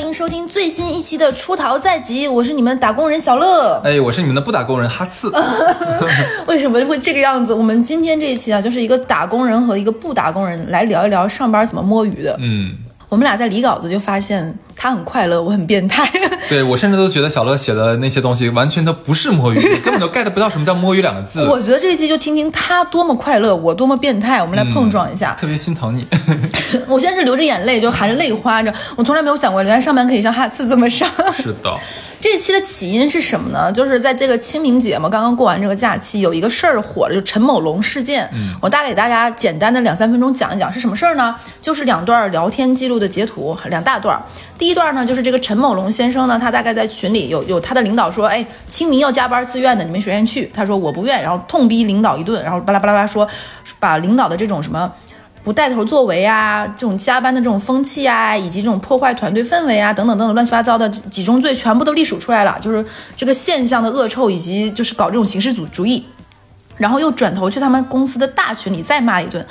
欢迎收听最新一期的《出逃在即》，我是你们打工人小乐。哎，我是你们的不打工人哈刺。为什么会这个样子？我们今天这一期啊，就是一个打工人和一个不打工人来聊一聊上班怎么摸鱼的。嗯，我们俩在理稿子就发现他很快乐，我很变态。对我甚至都觉得小乐写的那些东西完全都不是摸鱼，根本都 get 不到什么叫摸鱼两个字。我觉得这一期就听听他多么快乐，我多么变态，我们来碰撞一下。特别心疼你。我现在是流着眼泪，就含着泪花着。我从来没有想过，原来上班可以像哈次这么上。是的。这期的起因是什么呢？就是在这个清明节嘛，刚刚过完这个假期，有一个事儿火了，就陈某龙事件。嗯，我大概给大家简单的两三分钟讲一讲是什么事儿呢？就是两段聊天记录的截图，两大段。第一段呢，就是这个陈某龙先生呢，他大概在群里有有他的领导说，哎，清明要加班自愿的，你们谁愿意去？他说我不愿，然后痛逼领导一顿，然后巴拉巴拉巴拉说，把领导的这种什么。不带头作为啊，这种加班的这种风气啊，以及这种破坏团队氛围啊，等等等等乱七八糟的几宗罪，全部都隶属出来了。就是这个现象的恶臭，以及就是搞这种形式主主义，然后又转头去他们公司的大群里再骂一顿。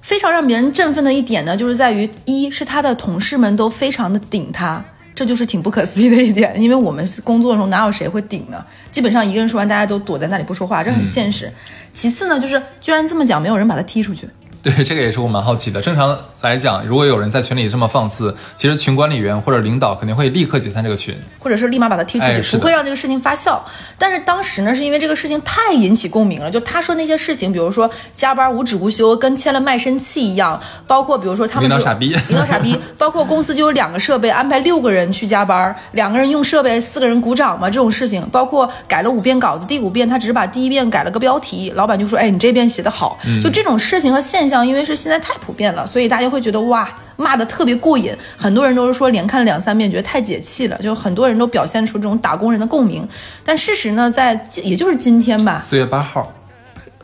非常让别人振奋的一点呢，就是在于一是他的同事们都非常的顶他，这就是挺不可思议的一点。因为我们工作中哪有谁会顶呢？基本上一个人说完，大家都躲在那里不说话，这很现实。其次呢，就是居然这么讲，没有人把他踢出去。对，这个也是我蛮好奇的。正常来讲，如果有人在群里这么放肆，其实群管理员或者领导肯定会立刻解散这个群，或者是立马把他踢出去，不会让这个事情发酵。但是当时呢，是因为这个事情太引起共鸣了，就他说那些事情，比如说加班无止无休，跟签了卖身契一样，包括比如说他们领导傻逼，领导傻逼，包括公司就有两个设备，安排六个人去加班，两个人用设备，四个人鼓掌嘛，这种事情，包括改了五遍稿子，第五遍他只是把第一遍改了个标题，老板就说，哎，你这遍写的好，就这种事情和现象，因为是现在太。普遍了，所以大家会觉得哇，骂的特别过瘾。很多人都是说连看两三遍，觉得太解气了。就很多人都表现出这种打工人的共鸣。但事实呢，在也就是今天吧，四月八号，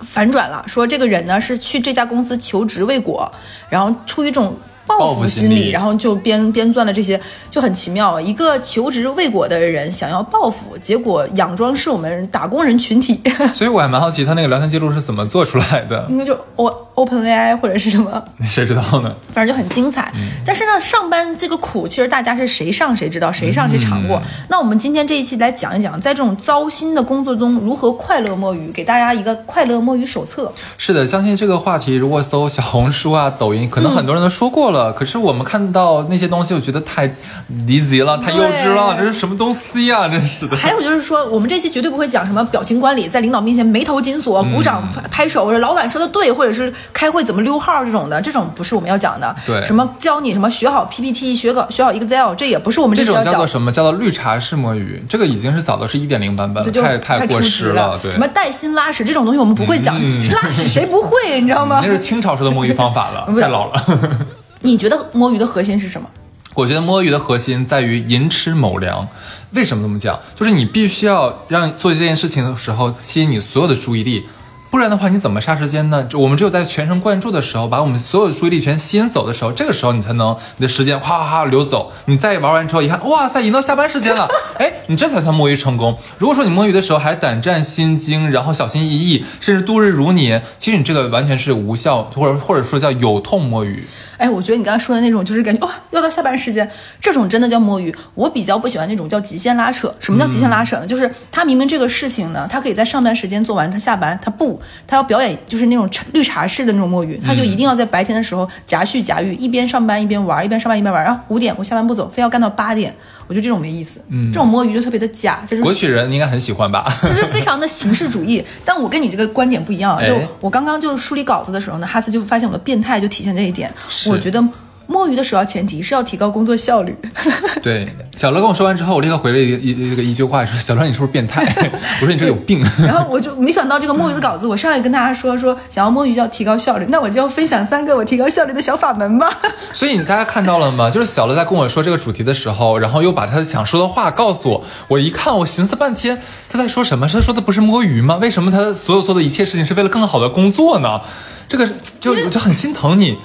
反转了，说这个人呢是去这家公司求职未果，然后出于这种。报复心理，然后就编编撰了这些，就很奇妙。一个求职未果的人想要报复，结果佯装是我们打工人群体。所以我还蛮好奇，他那个聊天记录是怎么做出来的？应该就 O Open AI 或者是什么？谁知道呢？反正就很精彩。但是呢，上班这个苦，其实大家是谁上谁知道，谁上谁尝过。那我们今天这一期来讲一讲，在这种糟心的工作中如何快乐摸鱼，给大家一个快乐摸鱼手册。是的，相信这个话题，如果搜小红书啊、抖音，可能很多人都说过了。可是我们看到那些东西，我觉得太离奇了，太幼稚了，这是什么东西呀？真是的。还有就是说，我们这期绝对不会讲什么表情管理，在领导面前眉头紧锁、鼓掌拍拍手，或者老板说的对，或者是开会怎么溜号这种的，这种不是我们要讲的。对，什么教你什么学好 PPT，学好学好 Excel，这也不是我们这种叫做什么叫做绿茶式摸鱼，这个已经是早都是一点零版本了，太太过时了。对，什么带薪拉屎这种东西我们不会讲，拉屎谁不会？你知道吗？那是清朝时的摸鱼方法了，太老了。你觉得摸鱼的核心是什么？我觉得摸鱼的核心在于寅吃卯粮。为什么这么讲？就是你必须要让做这件事情的时候吸引你所有的注意力，不然的话你怎么杀时间呢？我们只有在全神贯注的时候，把我们所有的注意力全吸引走的时候，这个时候你才能你的时间哗哗哗流走。你再玩完之后一看，哇塞，已经到下班时间了，哎，你这才算摸鱼成功。如果说你摸鱼的时候还胆战心惊，然后小心翼翼，甚至度日如年，其实你这个完全是无效，或者或者说叫有痛摸鱼。哎，我觉得你刚才说的那种，就是感觉哇，要到下班时间，这种真的叫摸鱼。我比较不喜欢那种叫极限拉扯。什么叫极限拉扯呢？就是他明明这个事情呢，他可以在上班时间做完，他下班他不，他要表演就是那种绿茶式的那种摸鱼，他就一定要在白天的时候夹叙夹狱，一边上班一边玩，一边上班一边玩，然后五点我下班不走，非要干到八点，我觉得这种没意思。嗯，这种摸鱼就特别的假。就是国曲人应该很喜欢吧？就是非常的形式主义。但我跟你这个观点不一样。就我刚刚就是梳理稿子的时候呢，哈斯就发现我的变态就体现这一点。我觉得。摸鱼的首要前提是要提高工作效率。对，小乐跟我说完之后，我立刻回了一一一个一句话，说：“小乐，你是不是变态？” 我说：“你这有病。”然后我就没想到这个摸鱼的稿子，我上来跟大家说说，想要摸鱼就要提高效率，那我就要分享三个我提高效率的小法门吧。所以大家看到了吗？就是小乐在跟我说这个主题的时候，然后又把他想说的话告诉我。我一看，我寻思半天，他在说什么？他说的不是摸鱼吗？为什么他所有做的一切事情是为了更好的工作呢？这个就就很心疼你，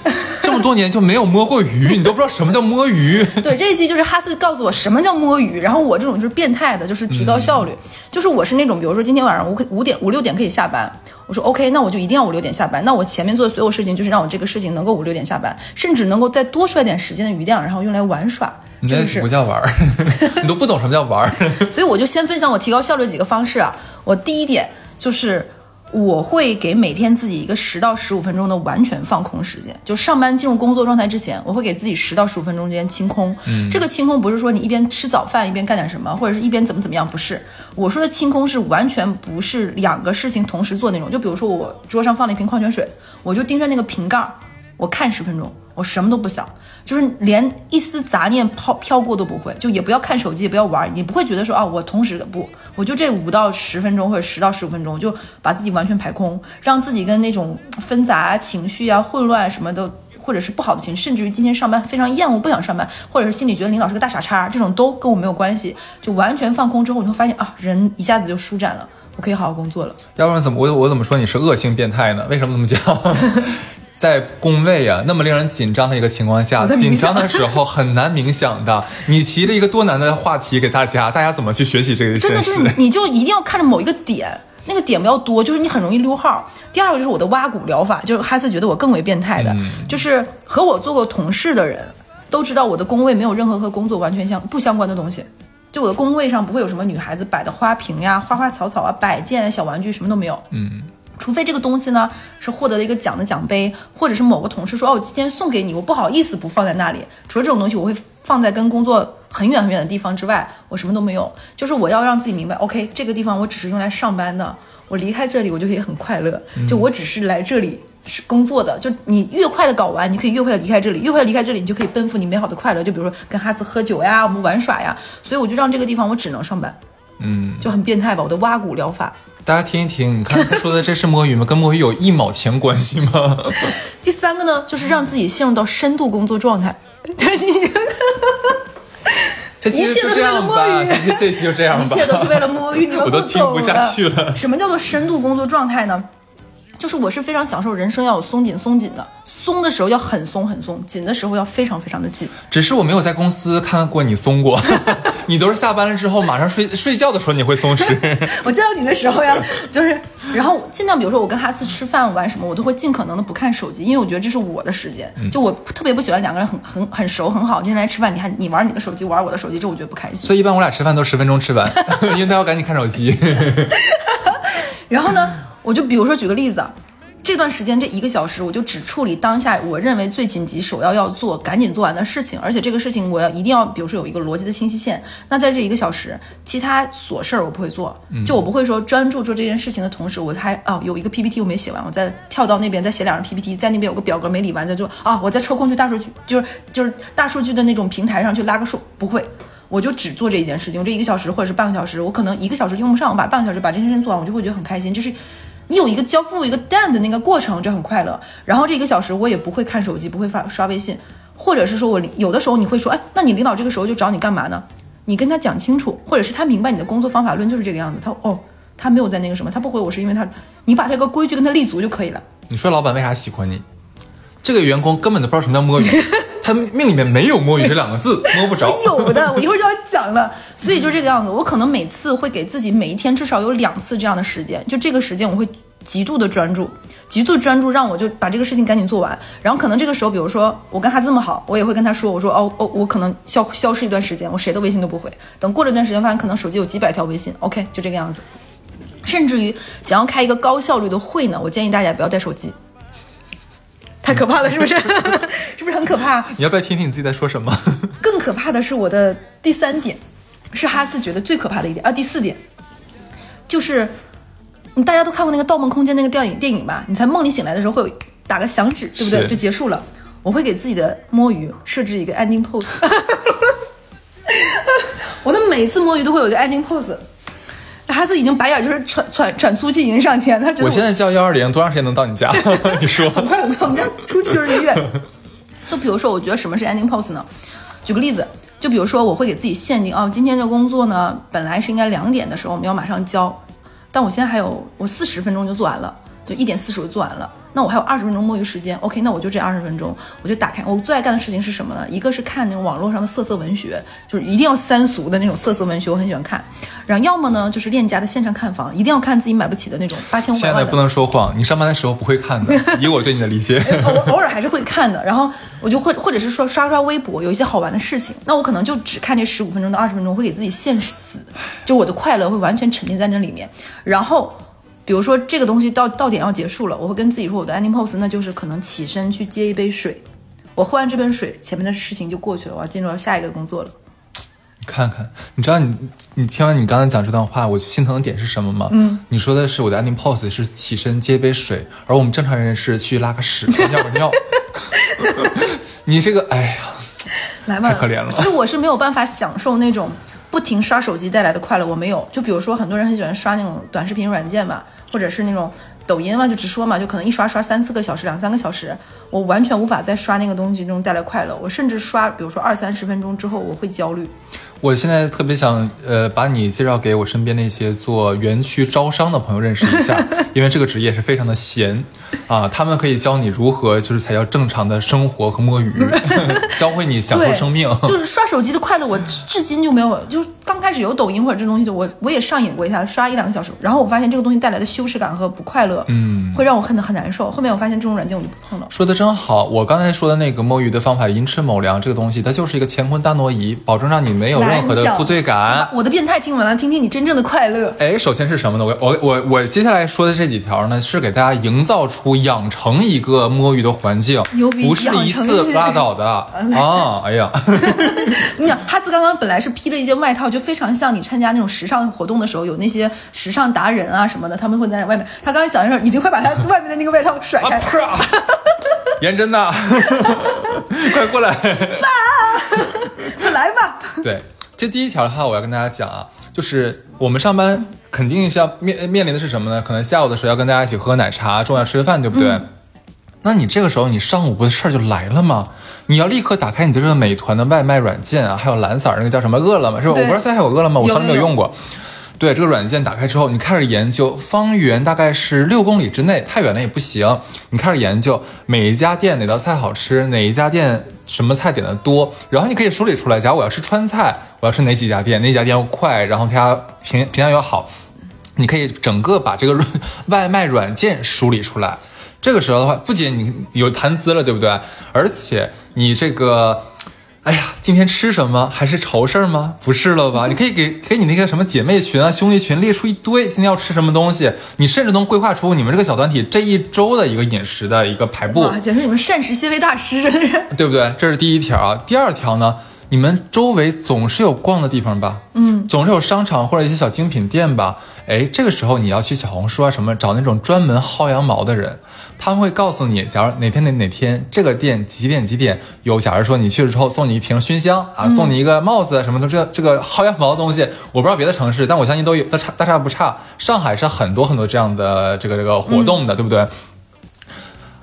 这么多年就没有摸过鱼，你都不知道什么叫摸鱼。对，这一期就是哈斯告诉我什么叫摸鱼，然后我这种就是变态的，就是提高效率，就是我是那种，比如说今天晚上五五点五六点可以下班，我说 OK，那我就一定要五六点下班，那我前面做的所有事情就是让我这个事情能够五六点下班，甚至能够再多出来点时间的余量，然后用来玩耍。你那是不？叫玩儿，你都不懂什么叫玩儿。所以我就先分享我提高效率的几个方式啊。我第一点就是我会给每天自己一个十到十五分钟的完全放空时间，就上班进入工作状态之前，我会给自己十到十五分钟之间清空。嗯，这个清空不是说你一边吃早饭一边干点什么，或者是一边怎么怎么样，不是。我说的清空是完全不是两个事情同时做那种。就比如说我桌上放了一瓶矿泉水，我就盯着那个瓶盖儿，我看十分钟，我什么都不想，就是连一丝杂念飘飘过都不会，就也不要看手机，也不要玩，你不会觉得说啊，我同时不，我就这五到十分钟或者十到十五分钟，就把自己完全排空，让自己跟那种纷杂情绪啊、混乱什么的。或者是不好的情绪，甚至于今天上班非常厌恶，不想上班，或者是心里觉得领导是个大傻叉，这种都跟我没有关系，就完全放空之后，你会发现啊，人一下子就舒展了，我可以好好工作了。要不然怎么我我怎么说你是恶性变态呢？为什么这么讲？在工位啊那么令人紧张的一个情况下紧张的时候很难冥想的。你提了一个多难的话题给大家，大家怎么去学习这个真的是你就一定要看着某一个点，那个点不要多，就是你很容易溜号。第二个就是我的挖骨疗法，就是哈斯觉得我更为变态的，就是和我做过同事的人都知道我的工位没有任何和工作完全相不相关的东西。就我的工位上不会有什么女孩子摆的花瓶呀、花花草草啊、摆件、小玩具，什么都没有。嗯。除非这个东西呢是获得了一个奖的奖杯，或者是某个同事说哦，我今天送给你，我不好意思不放在那里。除了这种东西，我会放在跟工作很远很远的地方之外，我什么都没有。就是我要让自己明白，OK，这个地方我只是用来上班的，我离开这里我就可以很快乐。就我只是来这里是工作的，就你越快的搞完，你可以越快的离开这里，越快离开这里，你就可以奔赴你美好的快乐。就比如说跟哈斯喝酒呀，我们玩耍呀，所以我就让这个地方我只能上班，嗯，就很变态吧？我的挖骨疗法。大家听一听，你看他说的这是摸鱼吗？跟摸鱼有一毛钱关系吗？第三个呢，就是让自己陷入到深度工作状态。这期就一切都是为了摸鱼这这期就这样吧，一切都是为了摸鱼，你们我都听不下去了什么叫做深度工作状态呢？就是我是非常享受人生要有松紧松紧的，松的时候要很松很松，紧的时候要非常非常的紧。只是我没有在公司看过你松过，你都是下班了之后马上睡 睡觉的时候你会松弛。我见到你的时候呀，就是，然后尽量比如说我跟哈斯吃饭玩什么，我都会尽可能的不看手机，因为我觉得这是我的时间。就我特别不喜欢两个人很很很熟很好，今天来吃饭，你还你玩你的手机，我玩我的手机，这我觉得不开心。所以一般我俩吃饭都十分钟吃完，因为他要赶紧看手机。然后呢，我就比如说举个例子啊，这段时间这一个小时，我就只处理当下我认为最紧急、首要要做、赶紧做完的事情，而且这个事情我要一定要，比如说有一个逻辑的清晰线。那在这一个小时，其他琐事儿我不会做，就我不会说专注做这件事情的同时，我还哦有一个 PPT 我没写完，我再跳到那边再写两张 PPT，在那边有个表格没理完再做啊，我再抽空去大数据，就是就是大数据的那种平台上去拉个数，不会。我就只做这一件事情，我这一个小时或者是半个小时，我可能一个小时用不上，我把半个小时把这件事情做完，我就会觉得很开心。就是你有一个交付一个 done 的那个过程，这很快乐。然后这一个小时我也不会看手机，不会发刷微信，或者是说我有的时候你会说，哎，那你领导这个时候就找你干嘛呢？你跟他讲清楚，或者是他明白你的工作方法论就是这个样子，他哦，他没有在那个什么，他不回我是因为他，你把这个规矩跟他立足就可以了。你说老板为啥喜欢你？这个员工根本都不知道什么叫摸鱼，他命里面没有摸鱼这两个字，摸不着。有的，我一会儿就要讲了。所以就这个样子，我可能每次会给自己每一天至少有两次这样的时间，就这个时间我会极度的专注，极度专注，让我就把这个事情赶紧做完。然后可能这个时候，比如说我跟他这么好，我也会跟他说，我说哦哦，我可能消消失一段时间，我谁的微信都不回。等过了一段时间，发现可能手机有几百条微信，OK，就这个样子。甚至于想要开一个高效率的会呢，我建议大家不要带手机。太可怕了，是不是？是不是很可怕？你要不要听听你自己在说什么？更可怕的是我的第三点，是哈斯觉得最可怕的一点啊。第四点就是，你大家都看过那个《盗梦空间》那个电影电影吧？你在梦里醒来的时候会有打个响指，对不对？就结束了。我会给自己的摸鱼设置一个 ending pose，我的每次摸鱼都会有一个 ending pose。哈斯已经白眼就是喘喘喘粗气已经上天，他觉得我现在叫幺二零，多长时间能到你家？你说。很快，很快，我们家出去就是医院。就比如说，我觉得什么是 ending pose 呢？举个例子，就比如说，我会给自己限定哦，今天的工作呢，本来是应该两点的时候我们要马上交，但我现在还有我四十分钟就做完了，就一点四十就做完了。那我还有二十分钟摸鱼时间，OK，那我就这二十分钟，我就打开。我最爱干的事情是什么呢？一个是看那种网络上的色色文学，就是一定要三俗的那种色色文学，我很喜欢看。然后要么呢就是链家的线上看房，一定要看自己买不起的那种八千五百万的亲爱的，不。能说谎，你上班的时候不会看的，以我对你的理解。偶偶尔还是会看的，然后我就会或者是说刷刷微博，有一些好玩的事情，那我可能就只看这十五分钟到二十分钟，会给自己限死，就我的快乐会完全沉浸在那里面。然后，比如说这个东西到到点要结束了，我会跟自己说我的 ending pose，那就是可能起身去接一杯水，我喝完这杯水，前面的事情就过去了，我要进入到下一个工作了。你看看，你知道你你听完你刚才讲这段话，我心疼的点是什么吗？嗯，你说的是我的 ending pose 是起身接杯水，而我们正常人是去拉个屎、尿个尿。你这个，哎呀，来吧，太可怜了所以我是没有办法享受那种不停刷手机带来的快乐，我没有。就比如说，很多人很喜欢刷那种短视频软件嘛，或者是那种抖音嘛，就直说嘛，就可能一刷刷三四个小时、两三个小时，我完全无法在刷那个东西中带来快乐。我甚至刷，比如说二三十分钟之后，我会焦虑。我现在特别想呃把你介绍给我身边那些做园区招商的朋友认识一下，因为这个职业是非常的闲啊，他们可以教你如何就是才叫正常的生活和摸鱼，教会你享受，生命。就是刷手机的快乐，我至至今就没有。就刚开始有抖音或者这东西的，我我也上瘾过一下，刷一两个小时，然后我发现这个东西带来的羞耻感和不快乐，嗯，会让我恨得很难受。后面我发现这种软件我就不碰了。说的真好，我刚才说的那个摸鱼的方法，寅吃卯粮这个东西，它就是一个乾坤大挪移，保证让你没有任何的负罪感。我的变态听完了，听听你真正的快乐。哎，首先是什么呢？我我我我接下来说的这几条呢，是给大家营造出养成一个摸鱼的环境牛，逼不是一次拉倒的啊！哎呀，你想，哈兹刚刚本来是披了一件外套，就非常像你参加那种时尚活动的时候，有那些时尚达人啊什么的，他们会在外面。他刚才讲的时候，已经快把他外面的那个外套甩啊开。啪！颜真呐，快过来！来吧，对，这第一条的话，我要跟大家讲啊，就是我们上班肯定是要面面临的是什么呢？可能下午的时候要跟大家一起喝奶茶，中午要吃个饭，对不对？那你这个时候，你上午不的事儿就来了吗？你要立刻打开你的这个美团的外卖软件啊，还有蓝色儿那个叫什么饿了么，是吧？我对不知道现在还有饿了么，我从来没有有有用过。对这个软件打开之后，你开始研究方圆大概是六公里之内，太远了也不行。你开始研究每一家店哪道菜好吃，哪一家店什么菜点的多，然后你可以梳理出来。假如我要吃川菜，我要吃哪几家店，哪家店又快，然后它评评价又好，你可以整个把这个外卖软件梳理出来。这个时候的话，不仅你有谈资了，对不对？而且你这个，哎呀，今天吃什么还是愁事儿吗？不是了吧？你可以给给你那个什么姐妹群啊、兄弟群列出一堆今天要吃什么东西，你甚至能规划出你们这个小团体这一周的一个饮食的一个排布。哇，简直你们膳食纤维大师！对不对？这是第一条啊。第二条呢，你们周围总是有逛的地方吧？嗯，总是有商场或者一些小精品店吧？哎，这个时候你要去小红书啊什么找那种专门薅羊毛的人，他们会告诉你，假如哪天哪哪天这个店几点几点有，假如说你去了之后送你一瓶熏香啊，送你一个帽子什么的，这这个薅羊毛的东西，我不知道别的城市，但我相信都有，大差大差不差。上海是很多很多这样的这个这个活动的，对不对？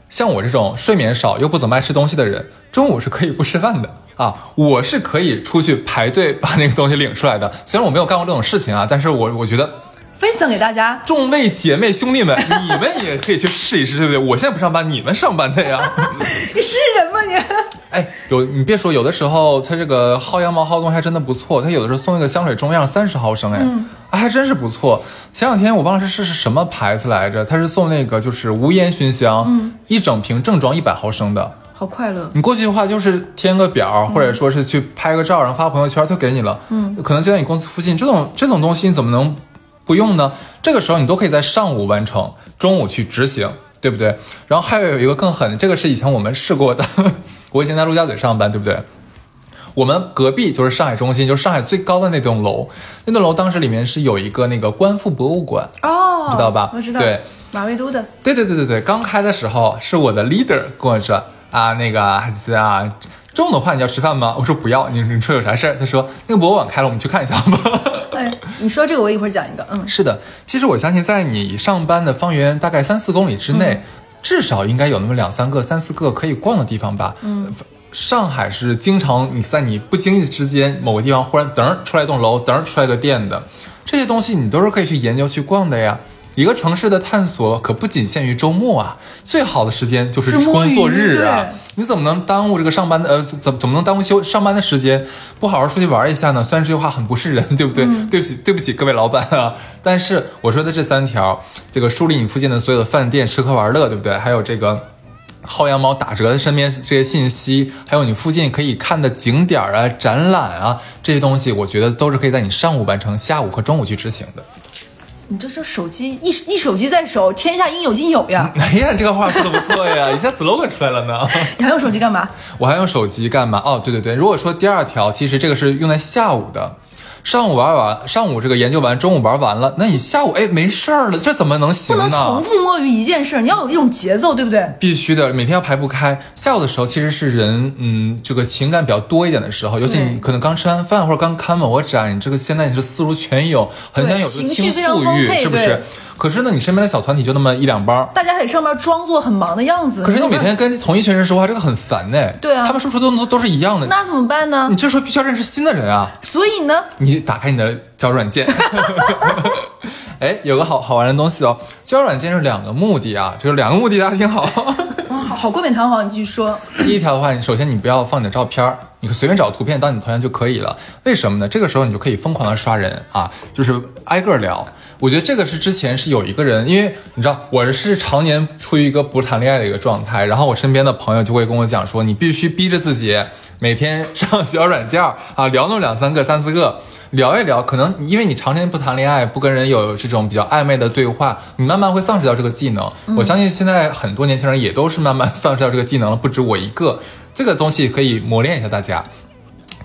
像我这种睡眠少又不怎么爱吃东西的人，中午是可以不吃饭的啊！我是可以出去排队把那个东西领出来的。虽然我没有干过这种事情啊，但是我我觉得分享给大家。众位姐妹兄弟们，你们也可以去试一试，对不对？我现在不上班，你们上班的呀。你是人吗你？哎，有你别说，有的时候它这个薅羊毛薅的东西还真的不错。它有的时候送一个香水中样三十毫升，哎，啊还真是不错。前两天我忘了是是是什么牌子来着，它是送那个就是无烟熏香，一整瓶正装一百毫升的。好快乐。你过去的话就是填个表，或者说是去拍个照，然后发朋友圈，就给你了。嗯，可能就在你公司附近，这种这种东西你怎么能不用呢？这个时候你都可以在上午完成，中午去执行，对不对？然后还有一个更狠的，这个是以前我们试过的。我以前在陆家嘴上班，对不对？我们隔壁就是上海中心，就是上海最高的那栋楼。那栋楼当时里面是有一个那个观复博物馆，哦，知道吧我知道。对，马未都的。对对对对对，刚开的时候是我的 leader 跟我说啊，那个孩子啊，中午的话你要吃饭吗？我说不要，你你说有啥事儿？他说那个博物馆开了，我们去看一下吧。哎，你说这个我一会儿讲一个。嗯，是的，其实我相信在你上班的方圆大概三四公里之内，至少应该有那么两三个、三四个可以逛的地方吧。嗯。上海是经常你在你不经意之间某个地方忽然噔儿出来一栋楼，噔儿出来个店的，这些东西你都是可以去研究去逛的呀。一个城市的探索可不仅限于周末啊，最好的时间就是工作日啊。你怎么能耽误这个上班的呃怎怎么能耽误休上班的时间？不好好出去玩一下呢？虽然这句话很不是人，对不对？对不起，对不起各位老板啊。但是我说的这三条，这个梳理你附近的所有的饭店、吃喝玩乐，对不对？还有这个。薅羊毛打折的身边这些信息，还有你附近可以看的景点啊、展览啊这些东西，我觉得都是可以在你上午完成，下午和中午去执行的。你这这手机一一手机在手，天下应有尽有呀！哎呀，这个话说的不错呀，一下 slogan 出来了呢。你还用手机干嘛？我还用手机干嘛？哦，对对对，如果说第二条，其实这个是用在下午的。上午玩完，上午这个研究完，中午玩完了，那你下午哎没事儿了，这怎么能行不能重？复摸鱼一件事，你要有一种节奏，对不对？必须的，每天要排不开。下午的时候其实是人，嗯，这个情感比较多一点的时候，尤其你可能刚吃完饭或者刚看完我展，你这个现在你是思如泉涌，很想有这个倾诉欲，是不是？可是呢，你身边的小团体就那么一两帮，大家在上面装作很忙的样子。可是你每天跟同一群人说话，这个很烦呢。对啊他们说出的都都是一样的。那怎么办呢你？这时候必须要认识新的人啊！所以呢，你打开你的交友软件，哎，有个好好玩的东西哦。交友软件是两个目的啊，这个两个目的大家听好。哇，好好冠冕堂皇，你继续说。第一条的话，你首先你不要放你的照片儿，你随便找个图片当你的头像就可以了。为什么呢？这个时候你就可以疯狂的刷人啊，就是挨个聊。我觉得这个是之前是有一个人，因为你知道我是常年处于一个不谈恋爱的一个状态，然后我身边的朋友就会跟我讲说，你必须逼着自己每天上 小软件啊，聊那么两三个、三四个。聊一聊，可能因为你常年不谈恋爱，不跟人有这种比较暧昧的对话，你慢慢会丧失掉这个技能。我相信现在很多年轻人也都是慢慢丧失掉这个技能了，不止我一个。这个东西可以磨练一下大家。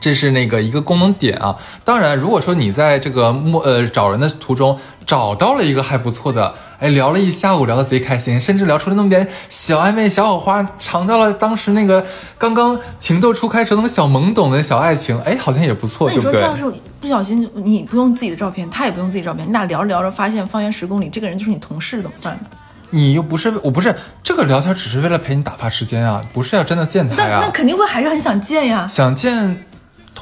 这是那个一个功能点啊。当然，如果说你在这个摸呃找人的途中找到了一个还不错的，哎，聊了一下午，聊得贼开心，甚至聊出了那么点小暧昧、小火花，尝到了当时那个刚刚情窦初开时候那个小懵懂的小爱情，哎，好像也不错，那你说，对不对这要？是不小心，你不用自己的照片，他也不用自己照片，你俩聊着聊着发现方圆十公里这个人就是你同事，怎么办呢？你又不是我不是这个聊天，只是为了陪你打发时间啊，不是要真的见他那那。肯定会还是很想见呀。想见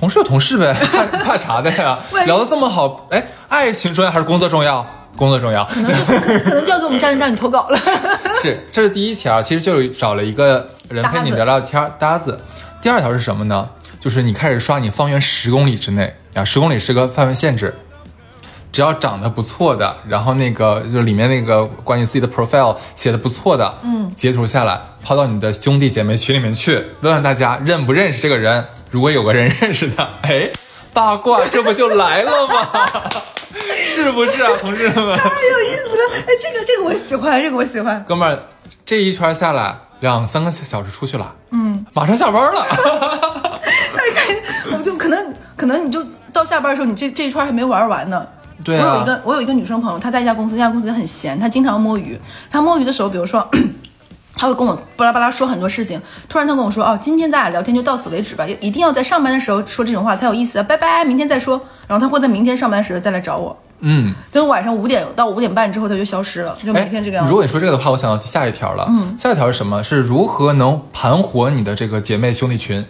同事有同事呗，怕怕啥的呀聊得这么好，哎，爱情重要还是工作重要？工作重要。可能就可可能就要给我们站长你投稿了。是，这是第一条，其实就是找了一个人陪你聊聊天儿搭子。第二条是什么呢？就是你开始刷你方圆十公里之内啊，十公里是个范围限制。只要长得不错的，然后那个就是里面那个关于自己的 profile 写的不错的，嗯，截图下来抛到你的兄弟姐妹群里面去，问问大家认不认识这个人。如果有个人认识他，哎，八卦这不就来了吗？是不是啊，同志们？太有意思了，哎，这个这个我喜欢，这个我喜欢。哥们儿，这一圈下来两三个小时出去了，嗯，马上下班了。我就可能可能你就到下班的时候，你这这一圈还没玩完呢。对啊我有一个我有一个女生朋友，她在一家公司，那家公司很闲，她经常摸鱼。她摸鱼的时候，比如说。她会跟我巴拉巴拉说很多事情，突然她跟我说：“哦，今天咱俩聊天就到此为止吧，一定要在上班的时候说这种话才有意思啊，拜拜，明天再说。”然后她会在明天上班时再来找我，嗯，等晚上五点到五点半之后，她就消失了，就每天这个样子。哎如果你说这个的话，我想到下一条了。嗯，下一条是什么？是如何能盘活你的这个姐妹兄弟群？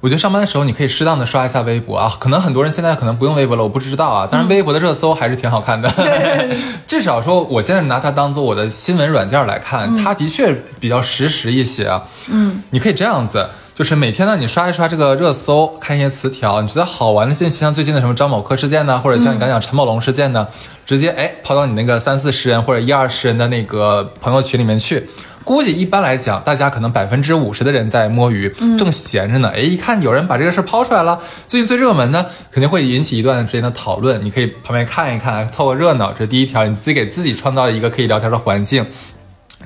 我觉得上班的时候你可以适当的刷一下微博啊，可能很多人现在可能不用微博了，我不知道啊。但是，微博的热搜还是挺好看的，至少说我现在拿它当做我的新闻软件来看，它的确比较实时一些啊。嗯，你可以这样子。就是每天呢，你刷一刷这个热搜，看一些词条，你觉得好玩的信息，像最近的什么张某科事件呢，或者像你刚才讲陈某龙事件呢，直接哎抛到你那个三四十人或者一二十人的那个朋友群里面去。估计一般来讲，大家可能百分之五十的人在摸鱼，正闲着呢。哎，一看有人把这个事儿抛出来了，最近最热门的，肯定会引起一段时间的讨论。你可以旁边看一看，凑个热闹。这是第一条，你自己给自己创造一个可以聊天的环境。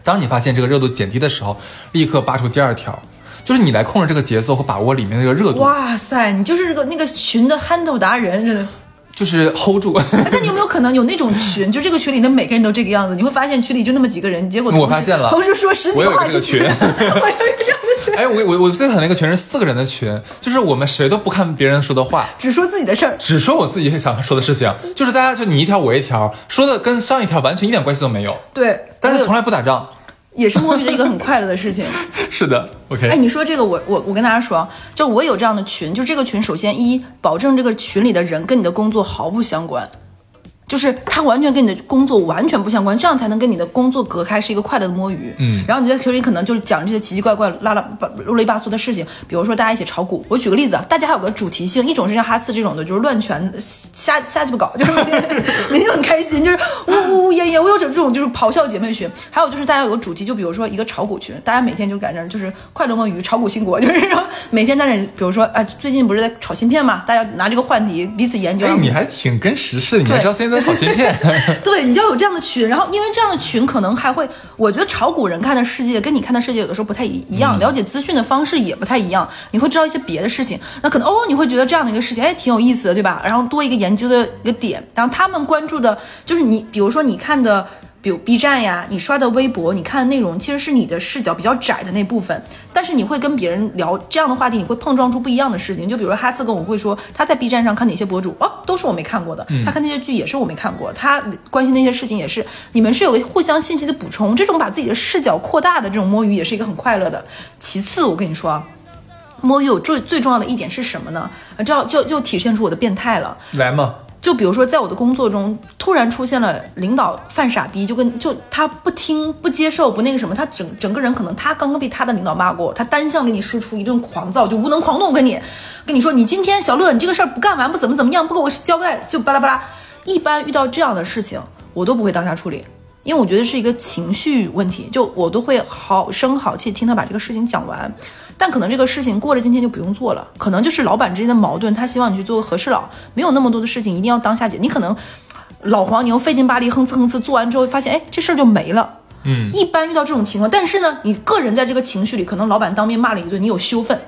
当你发现这个热度减低的时候，立刻扒出第二条，就是你来控制这个节奏和把握里面的这个热度，哇塞，你就是这个那个群的憨豆达人，真的。就是 hold 住。哎但你有没有可能有那种群，就这个群里的每个人都这个样子？你会发现群里就那么几个人，结果我发现了同时说十几我有个话题一个群 我有一个这样的群，哎，我我我最讨厌一个群是四个人的群，就是我们谁都不看别人说的话，只说自己的事儿。只说我自己想说的事情，就是大家就你一条我一条，说的跟上一条完全一点关系都没有，对，但是从来来不打仗。也是摸鱼的一个很快乐的事情。是的，OK。哎，你说这个，我我我跟大家说，就我有这样的群，就这个群，首先一保证这个群里的人跟你的工作毫不相关。就是它完全跟你的工作完全不相关，这样才能跟你的工作隔开，是一个快乐的摸鱼。嗯，然后你在群里可能就是讲这些奇奇怪怪、拉拉啰里吧嗦的事情，比如说大家一起炒股。我举个例子啊，大家还有个主题性，一种是像哈斯这种的，就是乱拳瞎瞎鸡巴搞，就是每天 每天很开心，就是呜呜呜咽咽。我有这种就是咆哮姐妹群，还有就是大家有个主题，就比如说一个炒股群，大家每天就在那儿就是快乐摸鱼、炒股兴国，就是然后每天在那里，比如说啊，最近不是在炒芯片嘛，大家拿这个话题彼此研究。哎，你还挺跟时事的，你还知道现在在炒芯片。对，你就要有这样的群，然后因为这样的群可能还会，我觉得炒股人看的世界跟你看的世界有的时候不太一一样，了解资讯的方式也不太一样，你会知道一些别的事情，那可能哦，你会觉得这样的一个事情，哎，挺有意思的，对吧？然后多一个研究的一个点，然后他们关注的就是你，比如说你看的。比如 B 站呀，你刷的微博，你看的内容其实是你的视角比较窄的那部分，但是你会跟别人聊这样的话题，你会碰撞出不一样的事情。就比如说哈斯跟我会说，他在 B 站上看哪些博主，哦，都是我没看过的；他看那些剧也是我没看过，他关心那些事情也是，你们是有个互相信息的补充，这种把自己的视角扩大的这种摸鱼也是一个很快乐的。其次，我跟你说啊，摸鱼有最最重要的一点是什么呢？啊，这就就体现出我的变态了。来嘛。就比如说，在我的工作中，突然出现了领导犯傻逼，就跟就他不听、不接受、不那个什么，他整整个人可能他刚刚被他的领导骂过，他单向给你输出一顿狂躁，就无能狂怒。跟你跟你说，你今天小乐，你这个事儿不干完，不怎么怎么样，不给我交代，就巴拉巴拉。一般遇到这样的事情，我都不会当下处理，因为我觉得是一个情绪问题，就我都会好声好气听他把这个事情讲完。但可能这个事情过了今天就不用做了，可能就是老板之间的矛盾，他希望你去做个和事佬，没有那么多的事情一定要当下解。你可能老黄牛费劲巴力哼哧哼哧做完之后，发现哎这事儿就没了。嗯，一般遇到这种情况，但是呢，你个人在这个情绪里，可能老板当面骂了一顿，你有羞愤。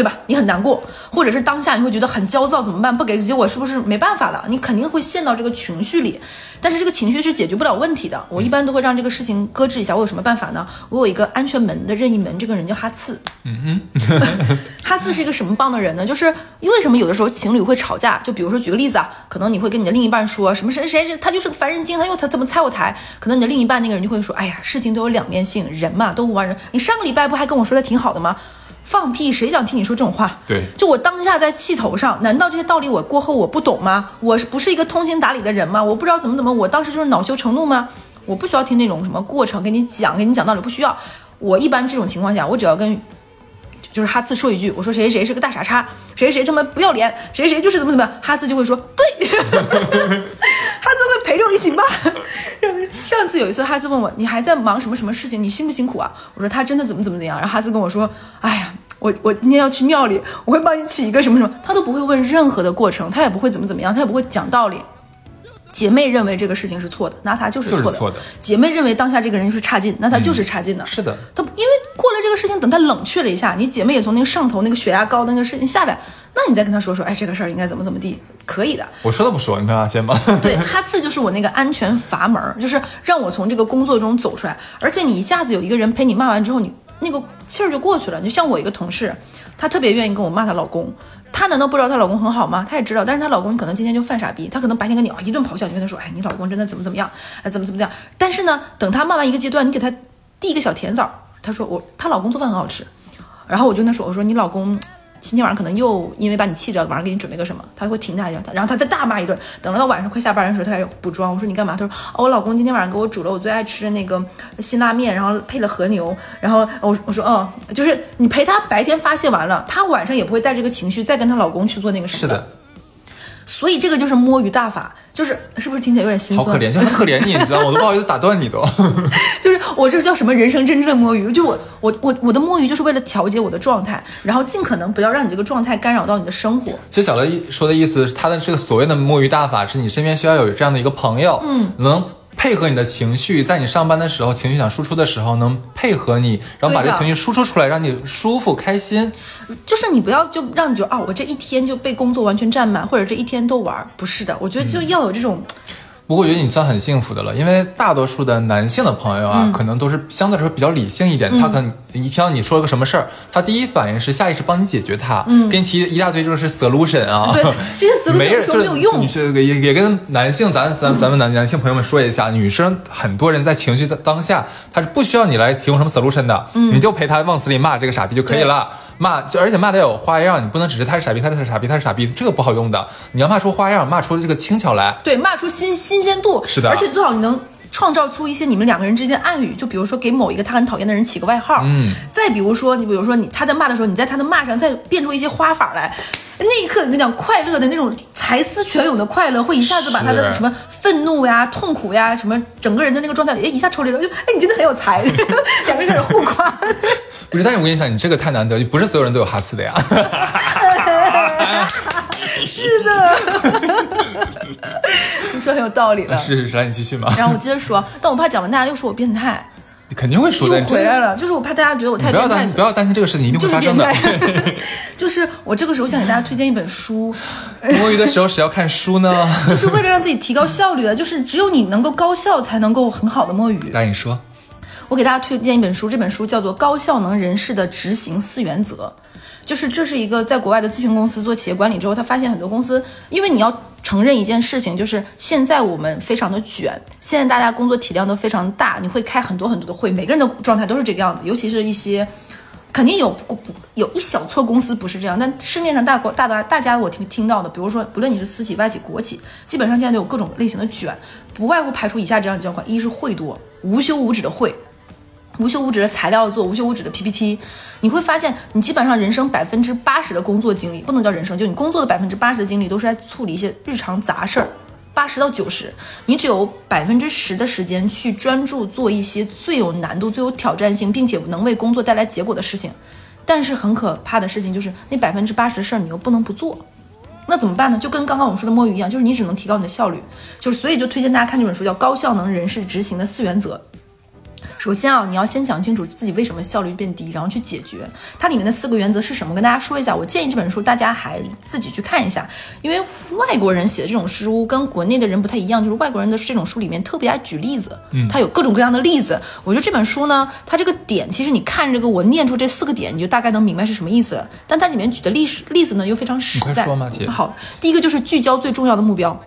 对吧？你很难过，或者是当下你会觉得很焦躁，怎么办？不给结果是不是没办法了？你肯定会陷到这个情绪里，但是这个情绪是解决不了问题的。我一般都会让这个事情搁置一下。我有什么办法呢？我有一个安全门的任意门，这个人叫哈次。嗯哼，哈次是一个什么棒的人呢？就是为什么有的时候情侣会吵架？就比如说举个例子啊，可能你会跟你的另一半说什么谁谁谁，他就是个烦人精，他又他怎么拆我台？可能你的另一半那个人就会说，哎呀，事情都有两面性，人嘛都玩人。你上个礼拜不还跟我说的挺好的吗？放屁！谁想听你说这种话？对，就我当下在气头上，难道这些道理我过后我不懂吗？我是不是一个通情达理的人吗？我不知道怎么怎么，我当时就是恼羞成怒吗？我不需要听那种什么过程，给你讲，给你讲道理，不需要。我一般这种情况下，我只要跟就是哈次说一句，我说谁谁谁是个大傻叉，谁谁谁这么不要脸，谁谁就是怎么怎么样，哈次就会说对，哈次会陪着我一起骂。上次有一次，哈斯问我，你还在忙什么什么事情？你辛不辛苦啊？我说他真的怎么怎么怎样。然后哈斯跟我说，哎呀，我我今天要去庙里，我会帮你起一个什么什么。他都不会问任何的过程，他也不会怎么怎么样，他也不会讲道理。姐妹认为这个事情是错的，那他就是错的。姐妹认为当下这个人就是差劲，那他就是差劲的。是的，他因为过了这个事情，等他冷却了一下，你姐妹也从那个上头那个血压高的那个事情下来，那你再跟他说说，哎，这个事儿应该怎么怎么地，可以的。我说都不说，你没发现吗？对，哈次就是我那个安全阀门，就是让我从这个工作中走出来。而且你一下子有一个人陪你骂完之后，你那个气儿就过去了。就像我一个同事，她特别愿意跟我骂她老公。她难道不知道她老公很好吗？她也知道，但是她老公可能今天就犯傻逼。她可能白天跟你啊一顿咆哮，你跟她说，哎，你老公真的怎么怎么样，哎，怎么怎么样。但是呢，等她骂完一个阶段，你给她递一个小甜枣，她说我她老公做饭很好吃。然后我就跟她说，我说你老公。今天晚上可能又因为把你气着，晚上给你准备个什么，他会停下来，然后他再大骂一顿。等到晚上快下班的时候，他开始补妆。我说你干嘛？他说哦，我老公今天晚上给我煮了我最爱吃的那个辛拉面，然后配了和牛。然后我我说哦，就是你陪他白天发泄完了，他晚上也不会带这个情绪再跟她老公去做那个什么。是的。所以这个就是摸鱼大法，就是是不是听起来有点心酸？好可怜，就很可怜你，你知道吗？我都不好意思打断你都。就是我这叫什么人生真正的摸鱼？就我我我我的摸鱼就是为了调节我的状态，然后尽可能不要让你这个状态干扰到你的生活。其实小乐说的意思，他的这个所谓的摸鱼大法，是你身边需要有这样的一个朋友，嗯，能。配合你的情绪，在你上班的时候，情绪想输出的时候，能配合你，然后把这情绪输出出来，让你舒服开心。就是你不要就让你觉得啊，我这一天就被工作完全占满，或者这一天都玩，不是的。我觉得就要有这种。不过我觉得你算很幸福的了，因为大多数的男性的朋友啊，可能都是相对来说比较理性一点。他可能一听到你说了个什么事儿，他第一反应是下意识帮你解决它，给你提一大堆就是 solution 啊。对，这些 solution 没人没有用。也也跟男性，咱咱咱们男男性朋友们说一下，女生很多人在情绪的当下，他是不需要你来提供什么 solution 的，你就陪他往死里骂这个傻逼就可以了。骂，就而且骂得有花样，你不能只是他是傻逼，他是傻逼，他是傻逼，这个不好用的。你要骂出花样，骂出这个轻巧来。对，骂出新新鲜度。是的而且最好你能。创造出一些你们两个人之间的暗语，就比如说给某一个他很讨厌的人起个外号，嗯，再比如说你比如说你他在骂的时候，你在他的骂上再变出一些花法来，那一刻我跟你讲，快乐的那种才思泉涌的快乐，会一下子把他的什么愤怒呀、痛苦呀、什么整个人的那个状态，哎，一下抽离了，就哎，你真的很有才，两个人开始互夸。不是，但是我跟你讲，你这个太难得，不是所有人都有哈次的呀。是的，你说很有道理的。是是是，来你继续嘛。然后我接着说，但我怕讲完大家又说我变态，你肯定会说的，又回来了，就是我怕大家觉得我太变态不要担心，不要担心这个事情一定会发生的。就是我这个时候想给大家推荐一本书，摸鱼的时候谁要看书呢？就是为了让自己提高效率啊，就是只有你能够高效，才能够很好的摸鱼。来，你说。我给大家推荐一本书，这本书叫做《高效能人士的执行四原则》，就是这是一个在国外的咨询公司做企业管理之后，他发现很多公司，因为你要承认一件事情，就是现在我们非常的卷，现在大家工作体量都非常大，你会开很多很多的会，每个人的状态都是这个样子，尤其是一些。肯定有不不有一小撮公司不是这样，但市面上大国大大大家我听听到的，比如说不论你是私企、外企、国企，基本上现在都有各种类型的卷，不外乎排除以下这样的状况：一是会多，无休无止的会，无休无止的材料做，无休无止的 PPT，你会发现你基本上人生百分之八十的工作精力，不能叫人生，就你工作的百分之八十的精力都是在处理一些日常杂事儿。八十到九十，你只有百分之十的时间去专注做一些最有难度、最有挑战性，并且能为工作带来结果的事情。但是很可怕的事情就是，那百分之八十的事儿你又不能不做，那怎么办呢？就跟刚刚我们说的摸鱼一样，就是你只能提高你的效率。就是所以就推荐大家看这本书，叫《高效能人士执行的四原则》。首先啊，你要先想清楚自己为什么效率变低，然后去解决。它里面的四个原则是什么？跟大家说一下。我建议这本书大家还自己去看一下，因为外国人写的这种书跟国内的人不太一样，就是外国人的这种书里面特别爱举例子，嗯，他有各种各样的例子。我觉得这本书呢，它这个点其实你看这个我念出这四个点，你就大概能明白是什么意思。但它里面举的例子例子呢又非常实在。说嘛姐好，第一个就是聚焦最重要的目标。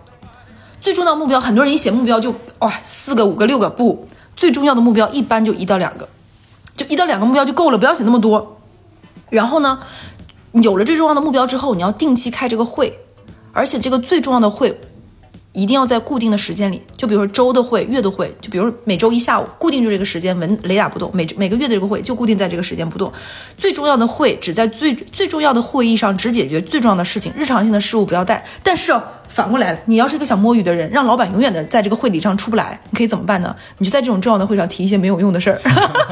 最重要目标，很多人一写目标就哇四个、五个、六个，不，最重要的目标一般就一到两个，就一到两个目标就够了，不要写那么多。然后呢，有了最重要的目标之后，你要定期开这个会，而且这个最重要的会一定要在固定的时间里，就比如说周的会、月的会，就比如每周一下午固定就这个时间，纹雷打不动。每每个月的这个会就固定在这个时间不动。最重要的会只在最最重要的会议上只解决最重要的事情，日常性的事务不要带。但是，反过来了，你要是一个想摸鱼的人，让老板永远的在这个会理上出不来，你可以怎么办呢？你就在这种重要的会上提一些没有用的事儿，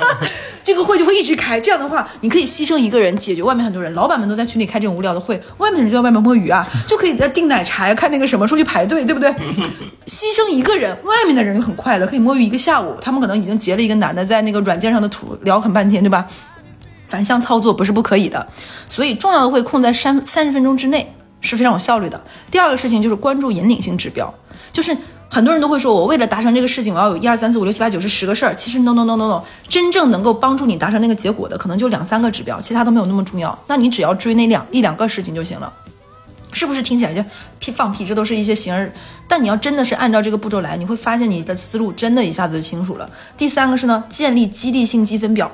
这个会就会一直开。这样的话，你可以牺牲一个人解决外面很多人，老板们都在群里开这种无聊的会，外面的人就在外面摸鱼啊，就可以在订奶茶呀、看那个什么，出去排队，对不对？牺牲一个人，外面的人就很快乐，可以摸鱼一个下午。他们可能已经截了一个男的，在那个软件上的图聊很半天，对吧？反向操作不是不可以的，所以重要的会控在三三十分钟之内是非常有效率的。第二个事情就是关注引领性指标，就是很多人都会说，我为了达成这个事情，我要有一二三四五六七八九十十个事儿。其实 no no no no no，真正能够帮助你达成那个结果的，可能就两三个指标，其他都没有那么重要。那你只要追那两一两个事情就行了。是不是听起来就屁放屁？这都是一些形而，但你要真的是按照这个步骤来，你会发现你的思路真的一下子就清楚了。第三个是呢，建立激励性积分表。